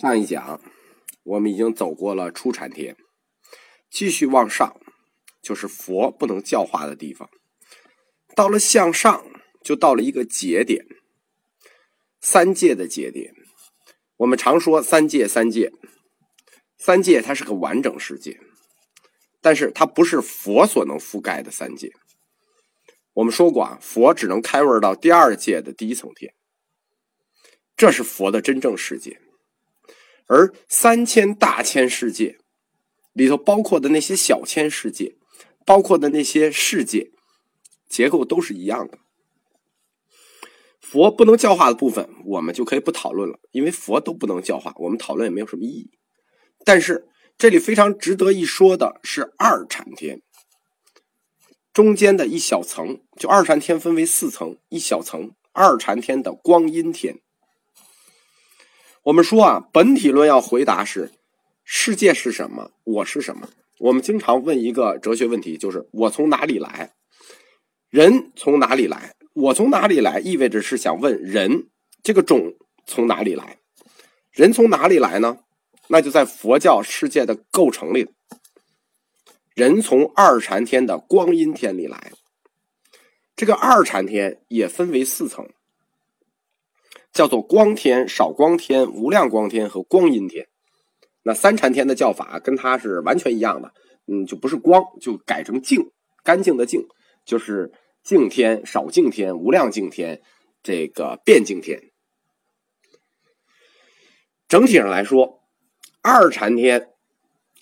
上一讲我们已经走过了初禅天，继续往上，就是佛不能教化的地方。到了向上，就到了一个节点，三界的节点。我们常说三界，三界，三界它是个完整世界，但是它不是佛所能覆盖的三界。我们说过啊，佛只能开悟到第二界的第一层天，这是佛的真正世界。而三千大千世界里头包括的那些小千世界，包括的那些世界结构都是一样的。佛不能教化的部分，我们就可以不讨论了，因为佛都不能教化，我们讨论也没有什么意义。但是这里非常值得一说的是二禅天中间的一小层，就二禅天分为四层，一小层二禅天的光阴天。我们说啊，本体论要回答是：世界是什么？我是什么？我们经常问一个哲学问题，就是我从哪里来？人从哪里来？我从哪里来？意味着是想问人这个种从哪里来？人从哪里来呢？那就在佛教世界的构成里，人从二禅天的光阴天里来。这个二禅天也分为四层。叫做光天、少光天、无量光天和光阴天。那三禅天的叫法跟它是完全一样的，嗯，就不是光，就改成净，干净的净，就是净天、少净天、无量净天，这个变净天。整体上来说，二禅天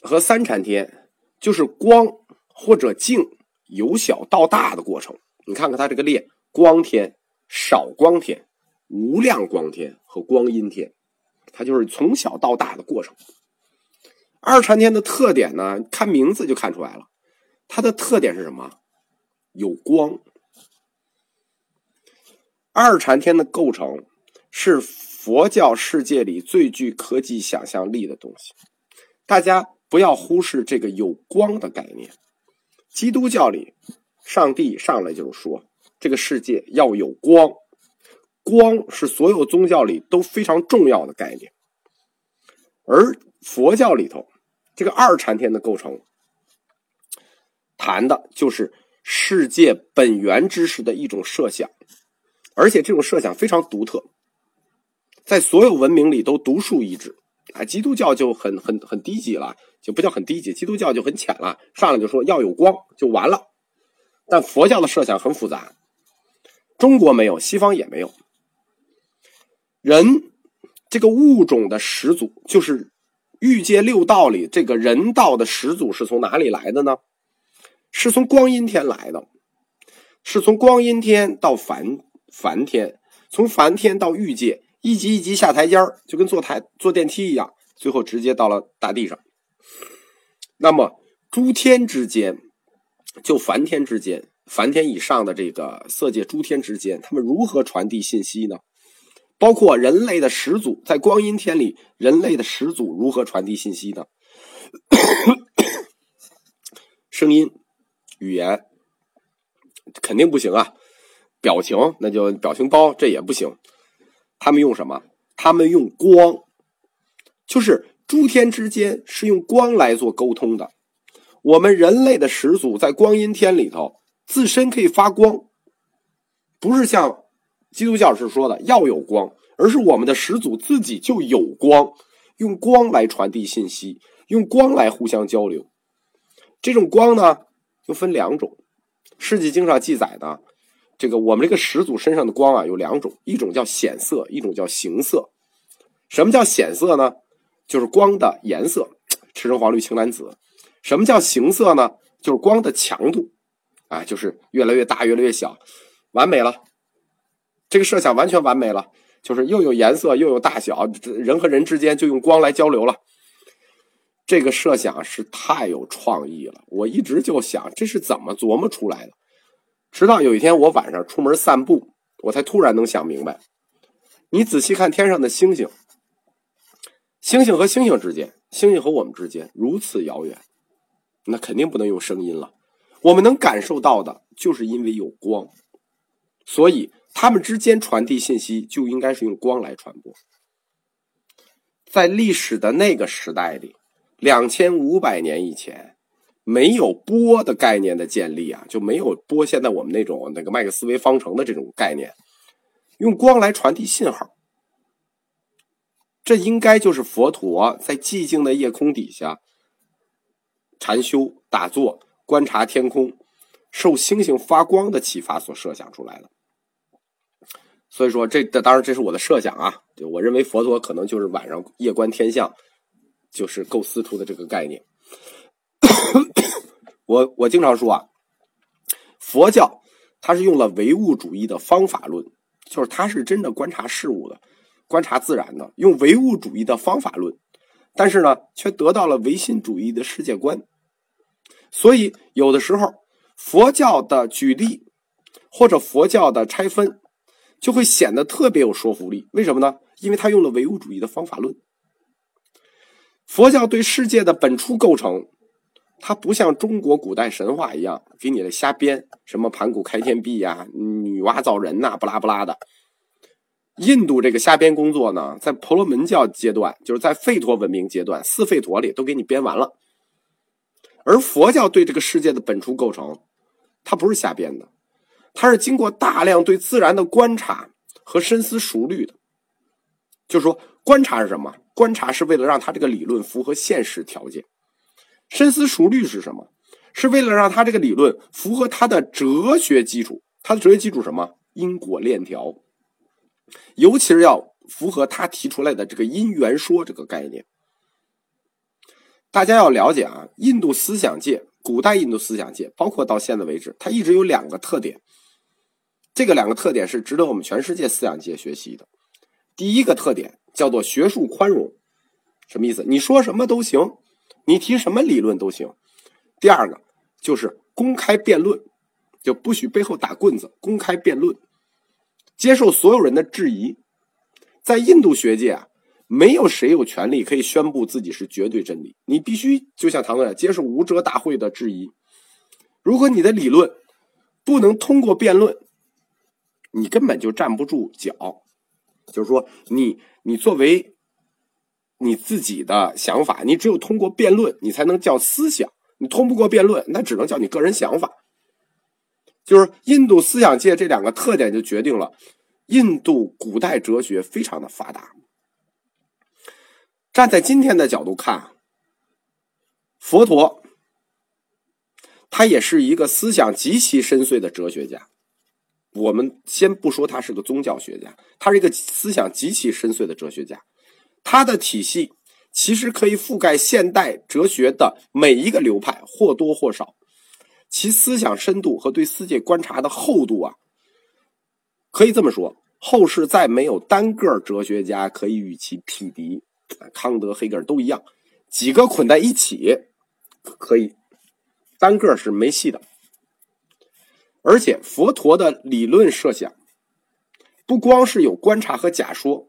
和三禅天就是光或者净由小到大的过程。你看看它这个列：光天、少光天。无量光天和光阴天，它就是从小到大的过程。二禅天的特点呢，看名字就看出来了。它的特点是什么？有光。二禅天的构成是佛教世界里最具科技想象力的东西。大家不要忽视这个有光的概念。基督教里，上帝上来就是说，这个世界要有光。光是所有宗教里都非常重要的概念，而佛教里头这个二禅天的构成，谈的就是世界本源知识的一种设想，而且这种设想非常独特，在所有文明里都独树一帜。啊，基督教就很很很低级了，就不叫很低级，基督教就很浅了，上来就说要有光就完了。但佛教的设想很复杂，中国没有，西方也没有。人这个物种的始祖，就是欲界六道里这个人道的始祖是从哪里来的呢？是从光阴天来的，是从光阴天到凡凡天，从凡天到欲界，一级一级下台阶就跟坐台坐电梯一样，最后直接到了大地上。那么诸天之间，就凡天之间，凡天以上的这个色界诸天之间，他们如何传递信息呢？包括人类的始祖，在光阴天里，人类的始祖如何传递信息呢？声音、语言肯定不行啊，表情那就表情包，这也不行。他们用什么？他们用光，就是诸天之间是用光来做沟通的。我们人类的始祖在光阴天里头，自身可以发光，不是像。基督教是说的要有光，而是我们的始祖自己就有光，用光来传递信息，用光来互相交流。这种光呢，又分两种。世纪经上记载的，这个我们这个始祖身上的光啊，有两种，一种叫显色，一种叫形色。什么叫显色呢？就是光的颜色，赤橙黄绿青蓝紫。什么叫形色呢？就是光的强度，啊，就是越来越大，越来越小，完美了。这个设想完全完美了，就是又有颜色又有大小，人和人之间就用光来交流了。这个设想是太有创意了，我一直就想这是怎么琢磨出来的。直到有一天我晚上出门散步，我才突然能想明白。你仔细看天上的星星，星星和星星之间，星星和我们之间如此遥远，那肯定不能用声音了。我们能感受到的，就是因为有光，所以。他们之间传递信息就应该是用光来传播。在历史的那个时代里，两千五百年以前，没有波的概念的建立啊，就没有波。现在我们那种那个麦克斯韦方程的这种概念，用光来传递信号，这应该就是佛陀在寂静的夜空底下禅修打坐、观察天空。受星星发光的启发所设想出来的，所以说这当然这是我的设想啊，就我认为佛陀可能就是晚上夜观天象，就是构思出的这个概念。我我经常说啊，佛教它是用了唯物主义的方法论，就是它是真的观察事物的，观察自然的，用唯物主义的方法论，但是呢，却得到了唯心主义的世界观，所以有的时候。佛教的举例，或者佛教的拆分，就会显得特别有说服力。为什么呢？因为他用了唯物主义的方法论。佛教对世界的本初构成，它不像中国古代神话一样给你的瞎编，什么盘古开天辟呀、女娲造人呐，不拉不拉的。印度这个瞎编工作呢，在婆罗门教阶段，就是在吠陀文明阶段，四吠陀里都给你编完了。而佛教对这个世界的本初构成，它不是瞎编的，它是经过大量对自然的观察和深思熟虑的。就是说，观察是什么？观察是为了让他这个理论符合现实条件；深思熟虑是什么？是为了让他这个理论符合他的哲学基础。他的哲学基础什么？因果链条，尤其是要符合他提出来的这个因缘说这个概念。大家要了解啊，印度思想界，古代印度思想界，包括到现在为止，它一直有两个特点。这个两个特点是值得我们全世界思想界学习的。第一个特点叫做学术宽容，什么意思？你说什么都行，你提什么理论都行。第二个就是公开辩论，就不许背后打棍子，公开辩论，接受所有人的质疑。在印度学界啊。没有谁有权利可以宣布自己是绝对真理，你必须就像唐僧接受无遮大会的质疑。如果你的理论不能通过辩论，你根本就站不住脚。就是说，你你作为你自己的想法，你只有通过辩论，你才能叫思想。你通不过辩论，那只能叫你个人想法。就是印度思想界这两个特点，就决定了印度古代哲学非常的发达。站在今天的角度看，佛陀他也是一个思想极其深邃的哲学家。我们先不说他是个宗教学家，他是一个思想极其深邃的哲学家。他的体系其实可以覆盖现代哲学的每一个流派，或多或少。其思想深度和对世界观察的厚度啊，可以这么说，后世再没有单个哲学家可以与其匹敌。康德、黑格尔都一样，几个捆在一起可以，单个是没戏的。而且佛陀的理论设想，不光是有观察和假说，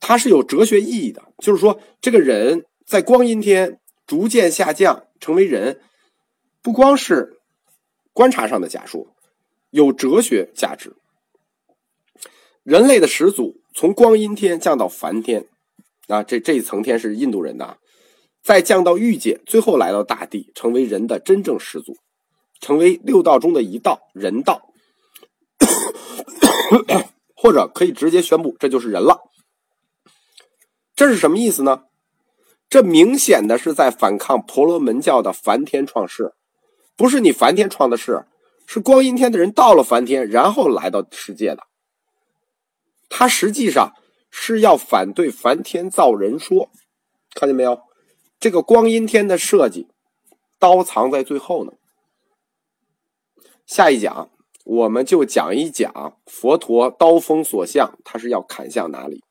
它是有哲学意义的。就是说，这个人在光阴天逐渐下降成为人，不光是观察上的假说，有哲学价值。人类的始祖从光阴天降到凡天。啊，这这一层天是印度人的，再降到欲界，最后来到大地，成为人的真正始祖，成为六道中的一道人道，或者可以直接宣布，这就是人了。这是什么意思呢？这明显的是在反抗婆罗门教的梵天创世，不是你梵天创的世，是光阴天的人到了梵天，然后来到世界的。他实际上。是要反对梵天造人说，看见没有？这个光阴天的设计，刀藏在最后呢。下一讲我们就讲一讲佛陀刀锋所向，他是要砍向哪里？